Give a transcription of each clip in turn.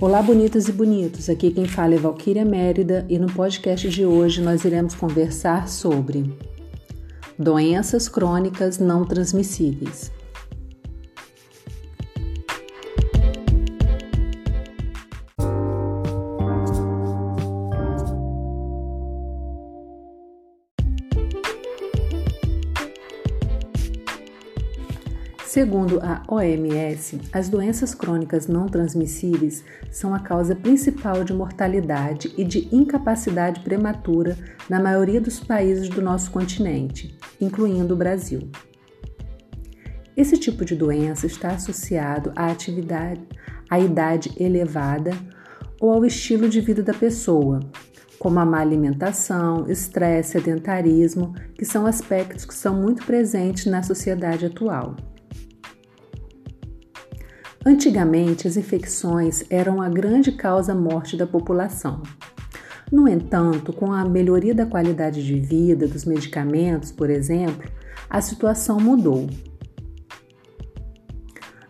Olá, bonitas e bonitos. Aqui quem fala é Valquíria Mérida e no podcast de hoje nós iremos conversar sobre doenças crônicas não transmissíveis. Segundo a OMS, as doenças crônicas não transmissíveis são a causa principal de mortalidade e de incapacidade prematura na maioria dos países do nosso continente, incluindo o Brasil. Esse tipo de doença está associado à atividade, à idade elevada ou ao estilo de vida da pessoa, como a má alimentação, estresse, sedentarismo, que são aspectos que são muito presentes na sociedade atual. Antigamente, as infecções eram a grande causa morte da população. No entanto, com a melhoria da qualidade de vida, dos medicamentos, por exemplo, a situação mudou.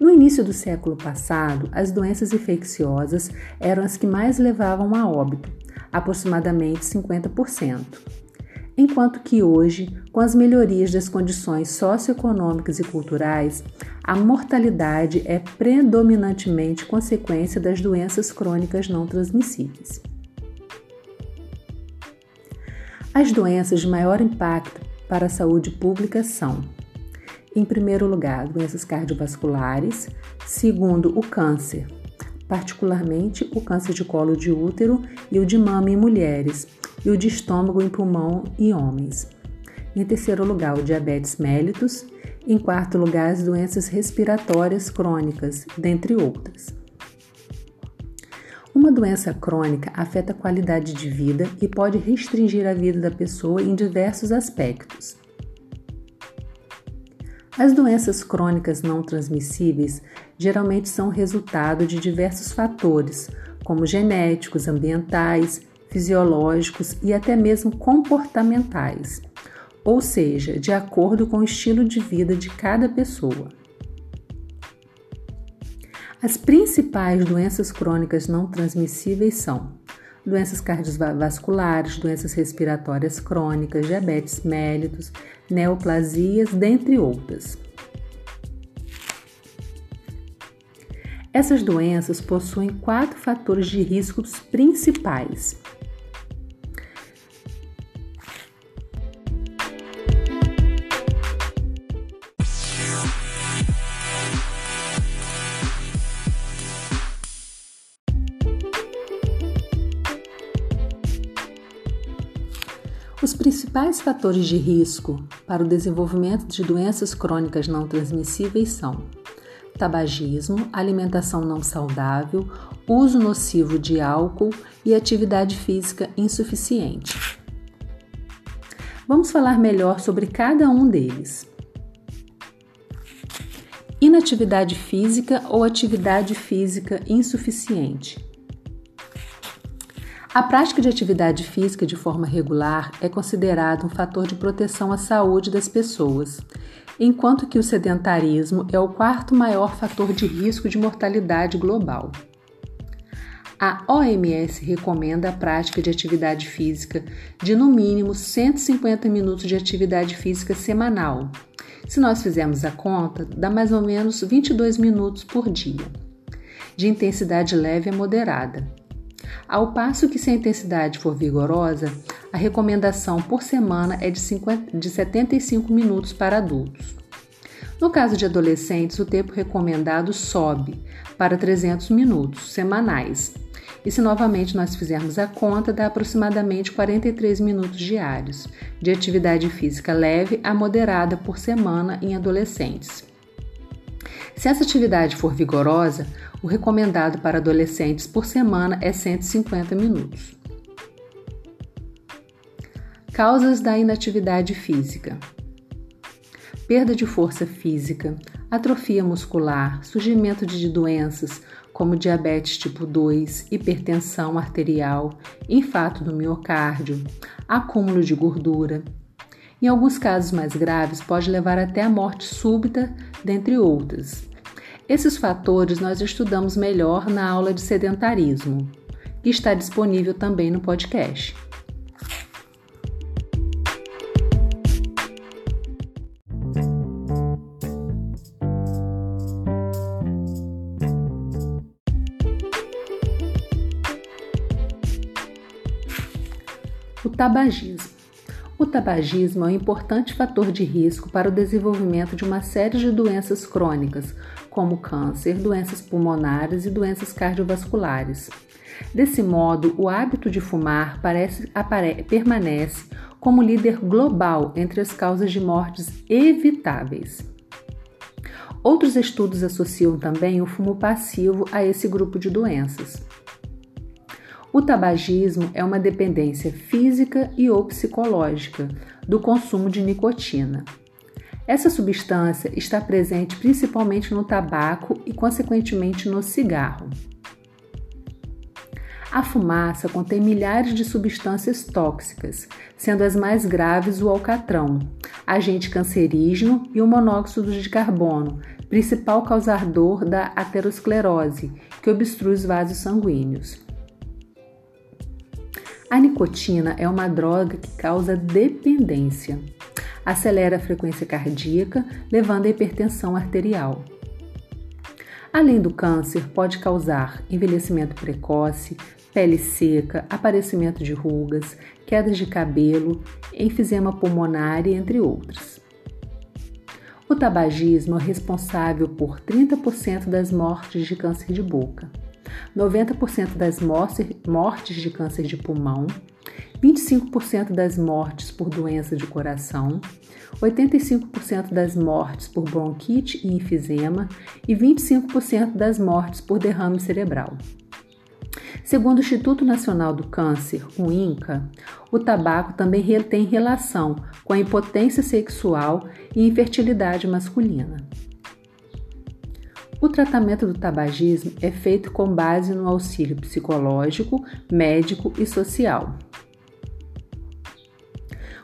No início do século passado, as doenças infecciosas eram as que mais levavam a óbito, aproximadamente 50% enquanto que hoje, com as melhorias das condições socioeconômicas e culturais, a mortalidade é predominantemente consequência das doenças crônicas não transmissíveis. As doenças de maior impacto para a saúde pública são, em primeiro lugar, doenças cardiovasculares, segundo, o câncer, particularmente o câncer de colo de útero e o de mama em mulheres, e o de estômago em pulmão em homens. Em terceiro lugar, o diabetes mellitus. Em quarto lugar, as doenças respiratórias crônicas, dentre outras. Uma doença crônica afeta a qualidade de vida e pode restringir a vida da pessoa em diversos aspectos. As doenças crônicas não transmissíveis geralmente são resultado de diversos fatores, como genéticos, ambientais, fisiológicos e até mesmo comportamentais, ou seja, de acordo com o estilo de vida de cada pessoa. As principais doenças crônicas não transmissíveis são doenças cardiovasculares, doenças respiratórias crônicas, diabetes mellitus, neoplasias, dentre outras. Essas doenças possuem quatro fatores de riscos principais principais fatores de risco para o desenvolvimento de doenças crônicas não transmissíveis são tabagismo, alimentação não saudável, uso nocivo de álcool e atividade física insuficiente. Vamos falar melhor sobre cada um deles. Inatividade física ou atividade física insuficiente. A prática de atividade física de forma regular é considerada um fator de proteção à saúde das pessoas, enquanto que o sedentarismo é o quarto maior fator de risco de mortalidade global. A OMS recomenda a prática de atividade física de no mínimo 150 minutos de atividade física semanal. Se nós fizermos a conta, dá mais ou menos 22 minutos por dia, de intensidade leve a moderada. Ao passo que, se a intensidade for vigorosa, a recomendação por semana é de, 50, de 75 minutos para adultos. No caso de adolescentes, o tempo recomendado sobe para 300 minutos semanais. E se novamente nós fizermos a conta, dá aproximadamente 43 minutos diários de atividade física leve a moderada por semana em adolescentes. Se essa atividade for vigorosa, o recomendado para adolescentes por semana é 150 minutos. Causas da inatividade física: perda de força física, atrofia muscular, surgimento de doenças como diabetes tipo 2, hipertensão arterial, infarto do miocárdio, acúmulo de gordura. Em alguns casos mais graves, pode levar até a morte súbita, dentre outras. Esses fatores nós estudamos melhor na aula de sedentarismo, que está disponível também no podcast. O tabagismo. O tabagismo é um importante fator de risco para o desenvolvimento de uma série de doenças crônicas, como câncer, doenças pulmonares e doenças cardiovasculares. Desse modo, o hábito de fumar parece, apare, permanece como líder global entre as causas de mortes evitáveis. Outros estudos associam também o fumo passivo a esse grupo de doenças. O tabagismo é uma dependência física e ou psicológica do consumo de nicotina. Essa substância está presente principalmente no tabaco e, consequentemente, no cigarro. A fumaça contém milhares de substâncias tóxicas, sendo as mais graves o alcatrão, agente cancerígeno, e o monóxido de carbono, principal causador da aterosclerose, que obstrui os vasos sanguíneos. A nicotina é uma droga que causa dependência. Acelera a frequência cardíaca, levando à hipertensão arterial. Além do câncer, pode causar envelhecimento precoce, pele seca, aparecimento de rugas, quedas de cabelo, enfisema pulmonar, entre outros. O tabagismo é responsável por 30% das mortes de câncer de boca. 90% das mortes de câncer de pulmão, 25% das mortes por doença de coração, 85% das mortes por bronquite e enfisema e 25% das mortes por derrame cerebral. Segundo o Instituto Nacional do Câncer, o INCA, o tabaco também tem relação com a impotência sexual e infertilidade masculina. O tratamento do tabagismo é feito com base no auxílio psicológico, médico e social.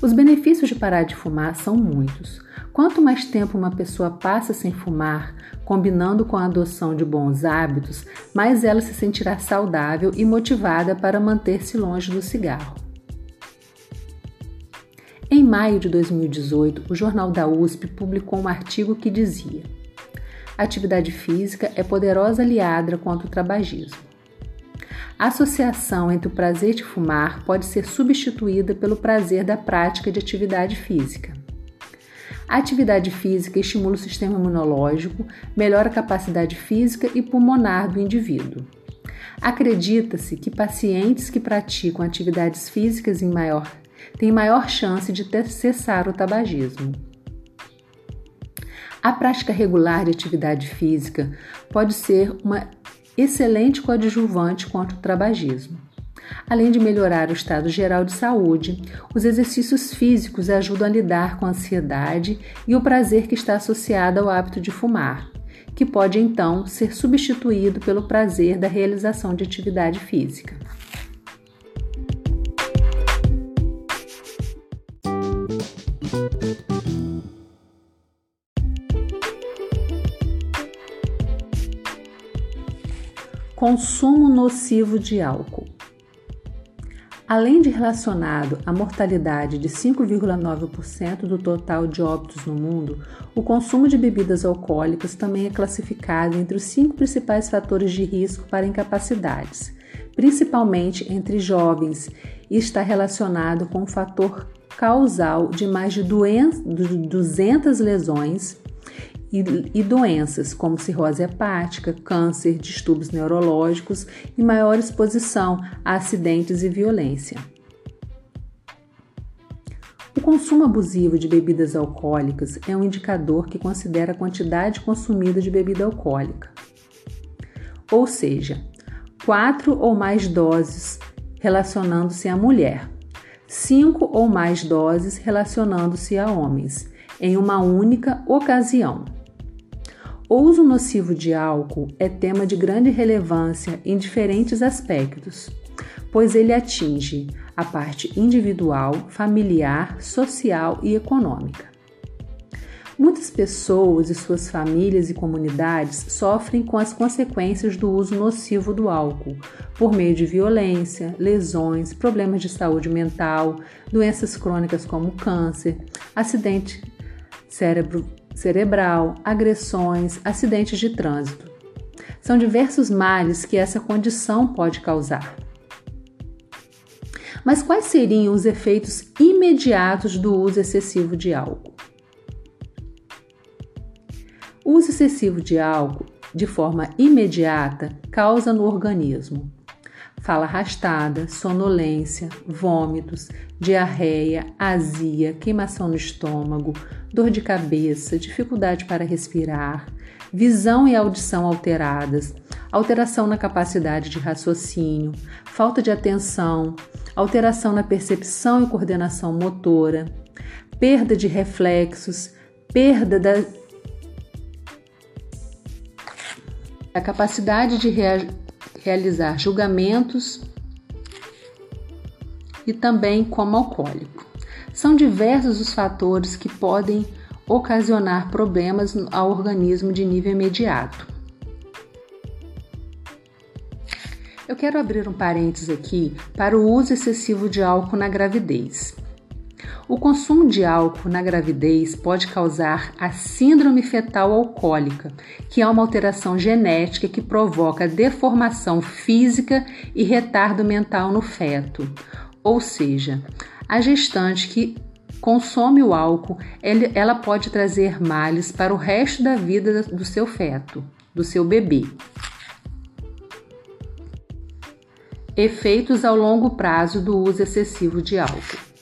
Os benefícios de parar de fumar são muitos. Quanto mais tempo uma pessoa passa sem fumar, combinando com a adoção de bons hábitos, mais ela se sentirá saudável e motivada para manter-se longe do cigarro. Em maio de 2018, o Jornal da USP publicou um artigo que dizia: a atividade física é poderosa aliada contra o tabagismo. A associação entre o prazer de fumar pode ser substituída pelo prazer da prática de atividade física. A atividade física estimula o sistema imunológico, melhora a capacidade física e pulmonar do indivíduo. Acredita-se que pacientes que praticam atividades físicas em maior têm maior chance de cessar o tabagismo. A prática regular de atividade física pode ser uma excelente coadjuvante contra o tabagismo. Além de melhorar o estado geral de saúde, os exercícios físicos ajudam a lidar com a ansiedade e o prazer que está associado ao hábito de fumar, que pode então ser substituído pelo prazer da realização de atividade física. Consumo nocivo de álcool. Além de relacionado à mortalidade de 5,9% do total de óbitos no mundo, o consumo de bebidas alcoólicas também é classificado entre os cinco principais fatores de risco para incapacidades, principalmente entre jovens, e está relacionado com o fator causal de mais de 200 lesões e, doenças como cirrose hepática, câncer, distúrbios neurológicos e maior exposição a acidentes e violência. O consumo abusivo de bebidas alcoólicas é um indicador que considera a quantidade consumida de bebida alcoólica. Ou seja, quatro ou mais doses relacionando-se à mulher, cinco ou mais doses relacionando-se a homens, em uma única ocasião. O uso nocivo de álcool é tema de grande relevância em diferentes aspectos, pois ele atinge a parte individual, familiar, social e econômica. Muitas pessoas e suas famílias e comunidades sofrem com as consequências do uso nocivo do álcool, por meio de violência, lesões, problemas de saúde mental, doenças crônicas como câncer, acidente cérebro, cerebral, agressões, acidentes de trânsito. São diversos males que essa condição pode causar. Mas quais seriam os efeitos imediatos do uso excessivo de álcool? O uso excessivo de álcool, de forma imediata, causa no organismo fala arrastada, sonolência, vômitos, diarreia, azia, queimação no estômago, dor de cabeça, dificuldade para respirar, visão e audição alteradas, alteração na capacidade de raciocínio, falta de atenção, alteração na percepção e coordenação motora, perda de reflexos, perda da a capacidade de realizar julgamentos e também como alcoólico. São diversos os fatores que podem ocasionar problemas ao organismo de nível imediato. Eu quero abrir um parênteses aqui para o uso excessivo de álcool na gravidez. O consumo de álcool na gravidez pode causar a síndrome fetal alcoólica, que é uma alteração genética que provoca deformação física e retardo mental no feto. Ou seja, a gestante que consome o álcool, ela pode trazer males para o resto da vida do seu feto, do seu bebê. Efeitos ao longo prazo do uso excessivo de álcool.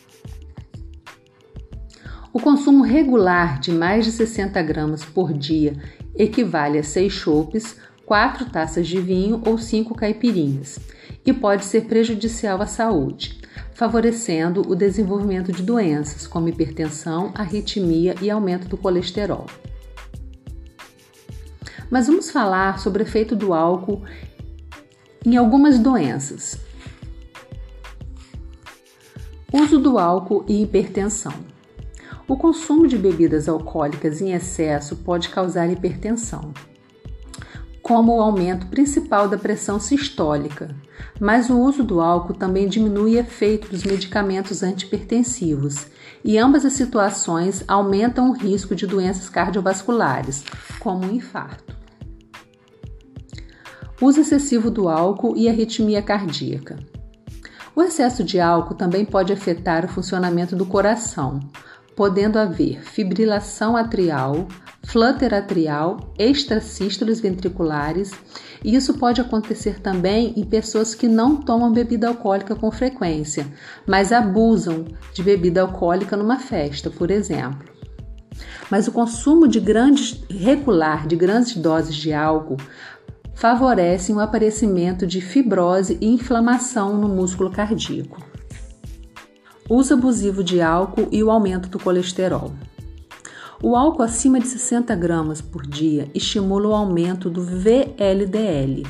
O consumo regular de mais de 60 gramas por dia equivale a 6 chopes, 4 taças de vinho ou 5 caipirinhas e pode ser prejudicial à saúde, favorecendo o desenvolvimento de doenças como hipertensão, arritmia e aumento do colesterol. Mas vamos falar sobre o efeito do álcool em algumas doenças. Uso do álcool e hipertensão. O consumo de bebidas alcoólicas em excesso pode causar hipertensão, como o aumento principal da pressão sistólica, mas o uso do álcool também diminui o efeito dos medicamentos antipertensivos, e ambas as situações aumentam o risco de doenças cardiovasculares, como o infarto. Uso excessivo do álcool e arritmia cardíaca. O excesso de álcool também pode afetar o funcionamento do coração, podendo haver fibrilação atrial, flutter atrial, extrasístoles ventriculares, e isso pode acontecer também em pessoas que não tomam bebida alcoólica com frequência, mas abusam de bebida alcoólica numa festa, por exemplo. Mas o consumo de grandes regular de grandes doses de álcool favorece o aparecimento de fibrose e inflamação no músculo cardíaco uso abusivo de álcool e o aumento do colesterol. O álcool acima de 60 gramas por dia estimula o aumento do VLDL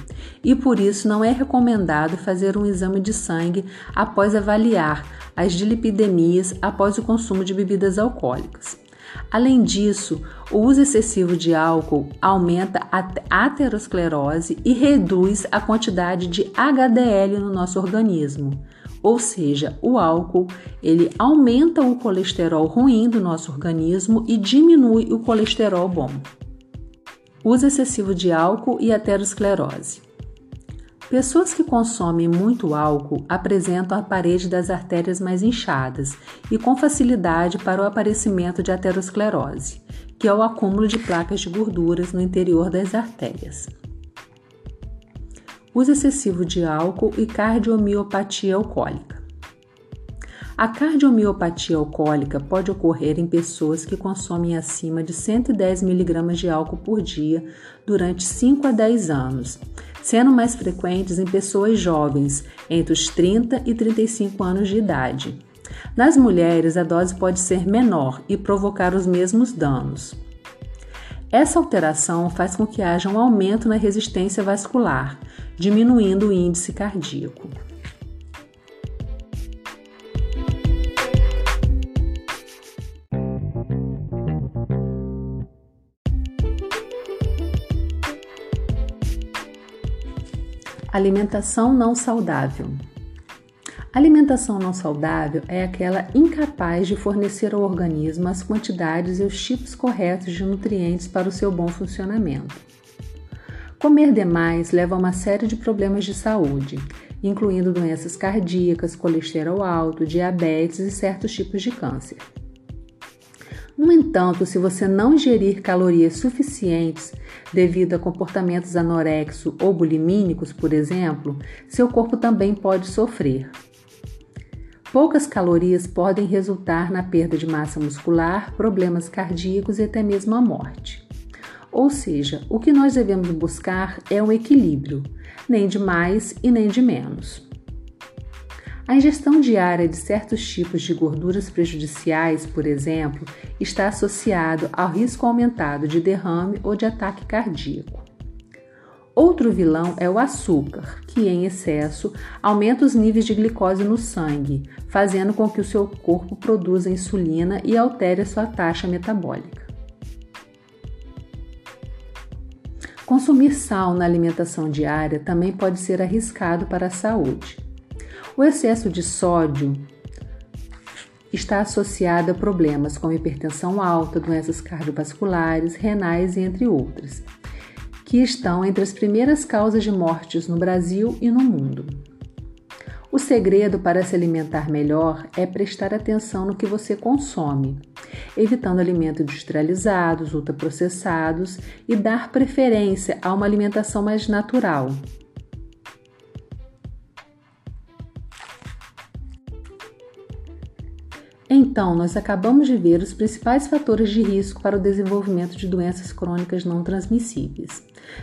e por isso não é recomendado fazer um exame de sangue após avaliar as dilipidemias após o consumo de bebidas alcoólicas. Além disso, o uso excessivo de álcool aumenta a aterosclerose e reduz a quantidade de HDL no nosso organismo. Ou seja, o álcool, ele aumenta o colesterol ruim do nosso organismo e diminui o colesterol bom. Uso excessivo de álcool e aterosclerose. Pessoas que consomem muito álcool apresentam a parede das artérias mais inchadas e com facilidade para o aparecimento de aterosclerose, que é o acúmulo de placas de gorduras no interior das artérias uso excessivo de álcool e cardiomiopatia alcoólica. A cardiomiopatia alcoólica pode ocorrer em pessoas que consomem acima de 110 mg de álcool por dia durante 5 a 10 anos, sendo mais frequentes em pessoas jovens, entre os 30 e 35 anos de idade. Nas mulheres, a dose pode ser menor e provocar os mesmos danos. Essa alteração faz com que haja um aumento na resistência vascular, diminuindo o índice cardíaco. Alimentação não saudável. Alimentação não saudável é aquela incapaz de fornecer ao organismo as quantidades e os tipos corretos de nutrientes para o seu bom funcionamento. Comer demais leva a uma série de problemas de saúde, incluindo doenças cardíacas, colesterol alto, diabetes e certos tipos de câncer. No entanto, se você não ingerir calorias suficientes devido a comportamentos anorexo ou bulimínicos, por exemplo, seu corpo também pode sofrer. Poucas calorias podem resultar na perda de massa muscular, problemas cardíacos e até mesmo a morte. Ou seja, o que nós devemos buscar é um equilíbrio, nem de mais e nem de menos. A ingestão diária de certos tipos de gorduras prejudiciais, por exemplo, está associado ao risco aumentado de derrame ou de ataque cardíaco. Outro vilão é o açúcar, que em excesso aumenta os níveis de glicose no sangue, fazendo com que o seu corpo produza insulina e altere a sua taxa metabólica. Consumir sal na alimentação diária também pode ser arriscado para a saúde. O excesso de sódio está associado a problemas como hipertensão alta, doenças cardiovasculares, renais entre outras que estão entre as primeiras causas de mortes no Brasil e no mundo. O segredo para se alimentar melhor é prestar atenção no que você consome, evitando alimentos industrializados, ultraprocessados e dar preferência a uma alimentação mais natural, Então, nós acabamos de ver os principais fatores de risco para o desenvolvimento de doenças crônicas não transmissíveis.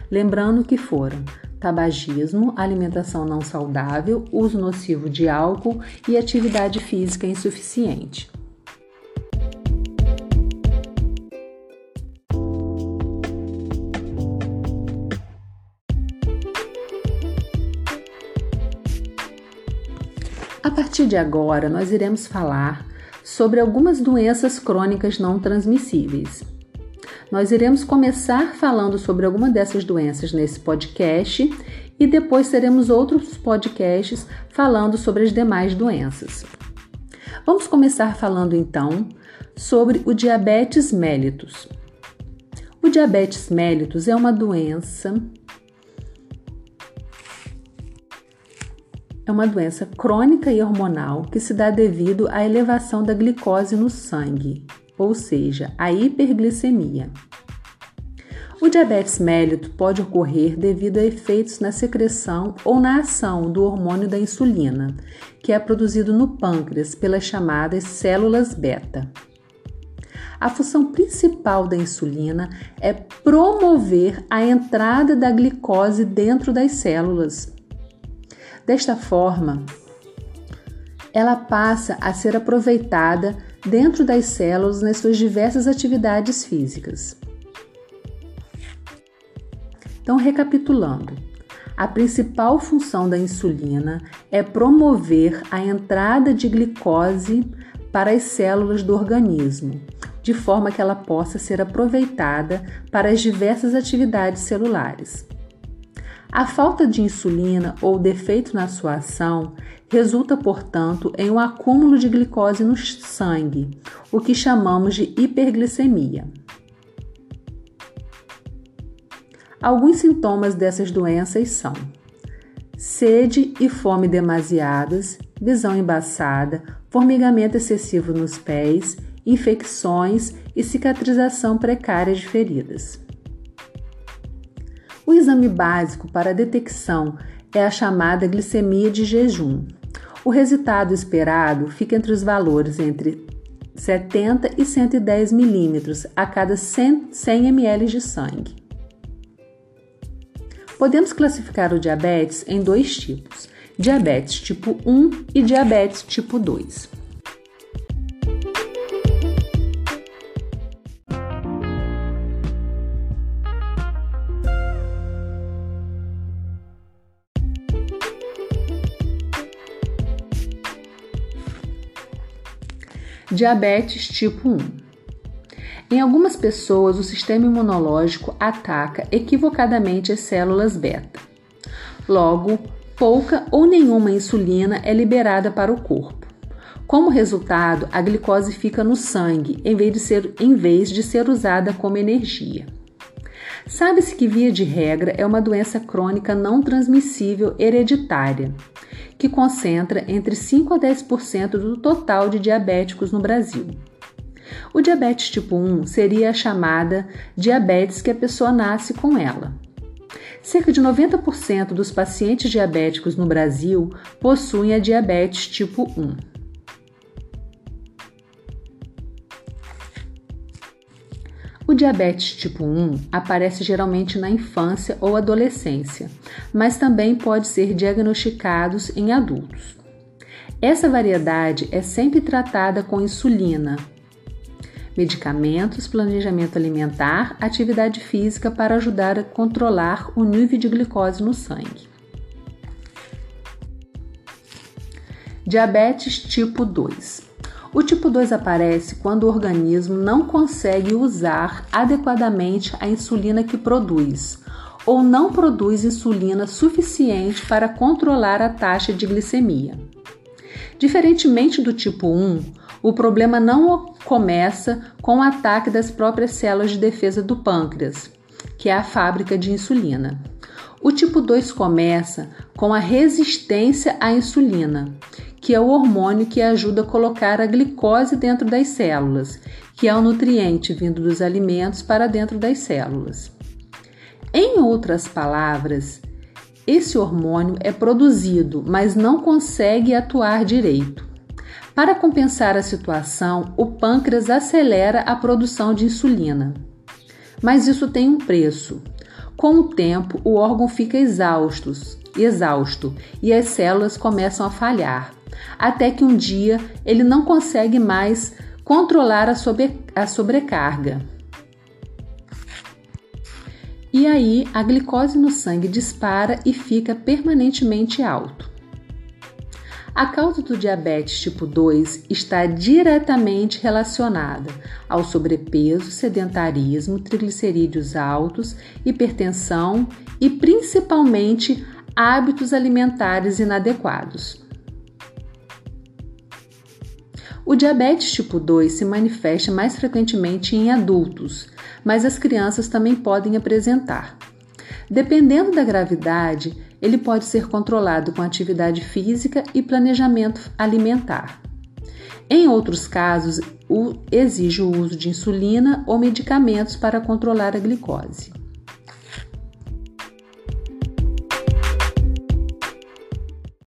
Lembrando que foram tabagismo, alimentação não saudável, uso nocivo de álcool e atividade física insuficiente. A partir de agora, nós iremos falar sobre algumas doenças crônicas não transmissíveis. Nós iremos começar falando sobre alguma dessas doenças nesse podcast e depois teremos outros podcasts falando sobre as demais doenças. Vamos começar falando então sobre o diabetes mellitus. O diabetes mellitus é uma doença é uma doença crônica e hormonal que se dá devido à elevação da glicose no sangue, ou seja, a hiperglicemia. O diabetes mellito pode ocorrer devido a efeitos na secreção ou na ação do hormônio da insulina, que é produzido no pâncreas pelas chamadas células beta. A função principal da insulina é promover a entrada da glicose dentro das células, Desta forma, ela passa a ser aproveitada dentro das células nas suas diversas atividades físicas. Então, recapitulando, a principal função da insulina é promover a entrada de glicose para as células do organismo, de forma que ela possa ser aproveitada para as diversas atividades celulares. A falta de insulina ou defeito na sua ação resulta, portanto, em um acúmulo de glicose no sangue, o que chamamos de hiperglicemia. Alguns sintomas dessas doenças são sede e fome demasiadas, visão embaçada, formigamento excessivo nos pés, infecções e cicatrização precária de feridas. O exame básico para detecção é a chamada glicemia de jejum. O resultado esperado fica entre os valores entre 70 e 110 milímetros a cada 100, 100 ml de sangue. Podemos classificar o diabetes em dois tipos: diabetes tipo 1 e diabetes tipo 2. Diabetes tipo 1. Em algumas pessoas, o sistema imunológico ataca equivocadamente as células beta. Logo, pouca ou nenhuma insulina é liberada para o corpo. Como resultado, a glicose fica no sangue em vez de ser, vez de ser usada como energia. Sabe-se que, via de regra, é uma doença crônica não transmissível hereditária, que concentra entre 5 a 10% do total de diabéticos no Brasil. O diabetes tipo 1 seria a chamada diabetes que a pessoa nasce com ela. Cerca de 90% dos pacientes diabéticos no Brasil possuem a diabetes tipo 1. O diabetes tipo 1 aparece geralmente na infância ou adolescência, mas também pode ser diagnosticado em adultos. Essa variedade é sempre tratada com insulina, medicamentos, planejamento alimentar, atividade física para ajudar a controlar o nível de glicose no sangue. Diabetes tipo 2 o tipo 2 aparece quando o organismo não consegue usar adequadamente a insulina que produz ou não produz insulina suficiente para controlar a taxa de glicemia. Diferentemente do tipo 1, o problema não começa com o ataque das próprias células de defesa do pâncreas, que é a fábrica de insulina. O tipo 2 começa com a resistência à insulina, que é o hormônio que ajuda a colocar a glicose dentro das células, que é o nutriente vindo dos alimentos para dentro das células. Em outras palavras, esse hormônio é produzido, mas não consegue atuar direito. Para compensar a situação, o pâncreas acelera a produção de insulina. Mas isso tem um preço. Com o tempo, o órgão fica exausto, exausto e as células começam a falhar até que um dia ele não consegue mais controlar a, sobre, a sobrecarga. E aí a glicose no sangue dispara e fica permanentemente alto. A causa do diabetes tipo 2 está diretamente relacionada ao sobrepeso, sedentarismo, triglicerídeos altos, hipertensão e principalmente hábitos alimentares inadequados. O diabetes tipo 2 se manifesta mais frequentemente em adultos, mas as crianças também podem apresentar. Dependendo da gravidade, ele pode ser controlado com atividade física e planejamento alimentar. Em outros casos, exige o uso de insulina ou medicamentos para controlar a glicose.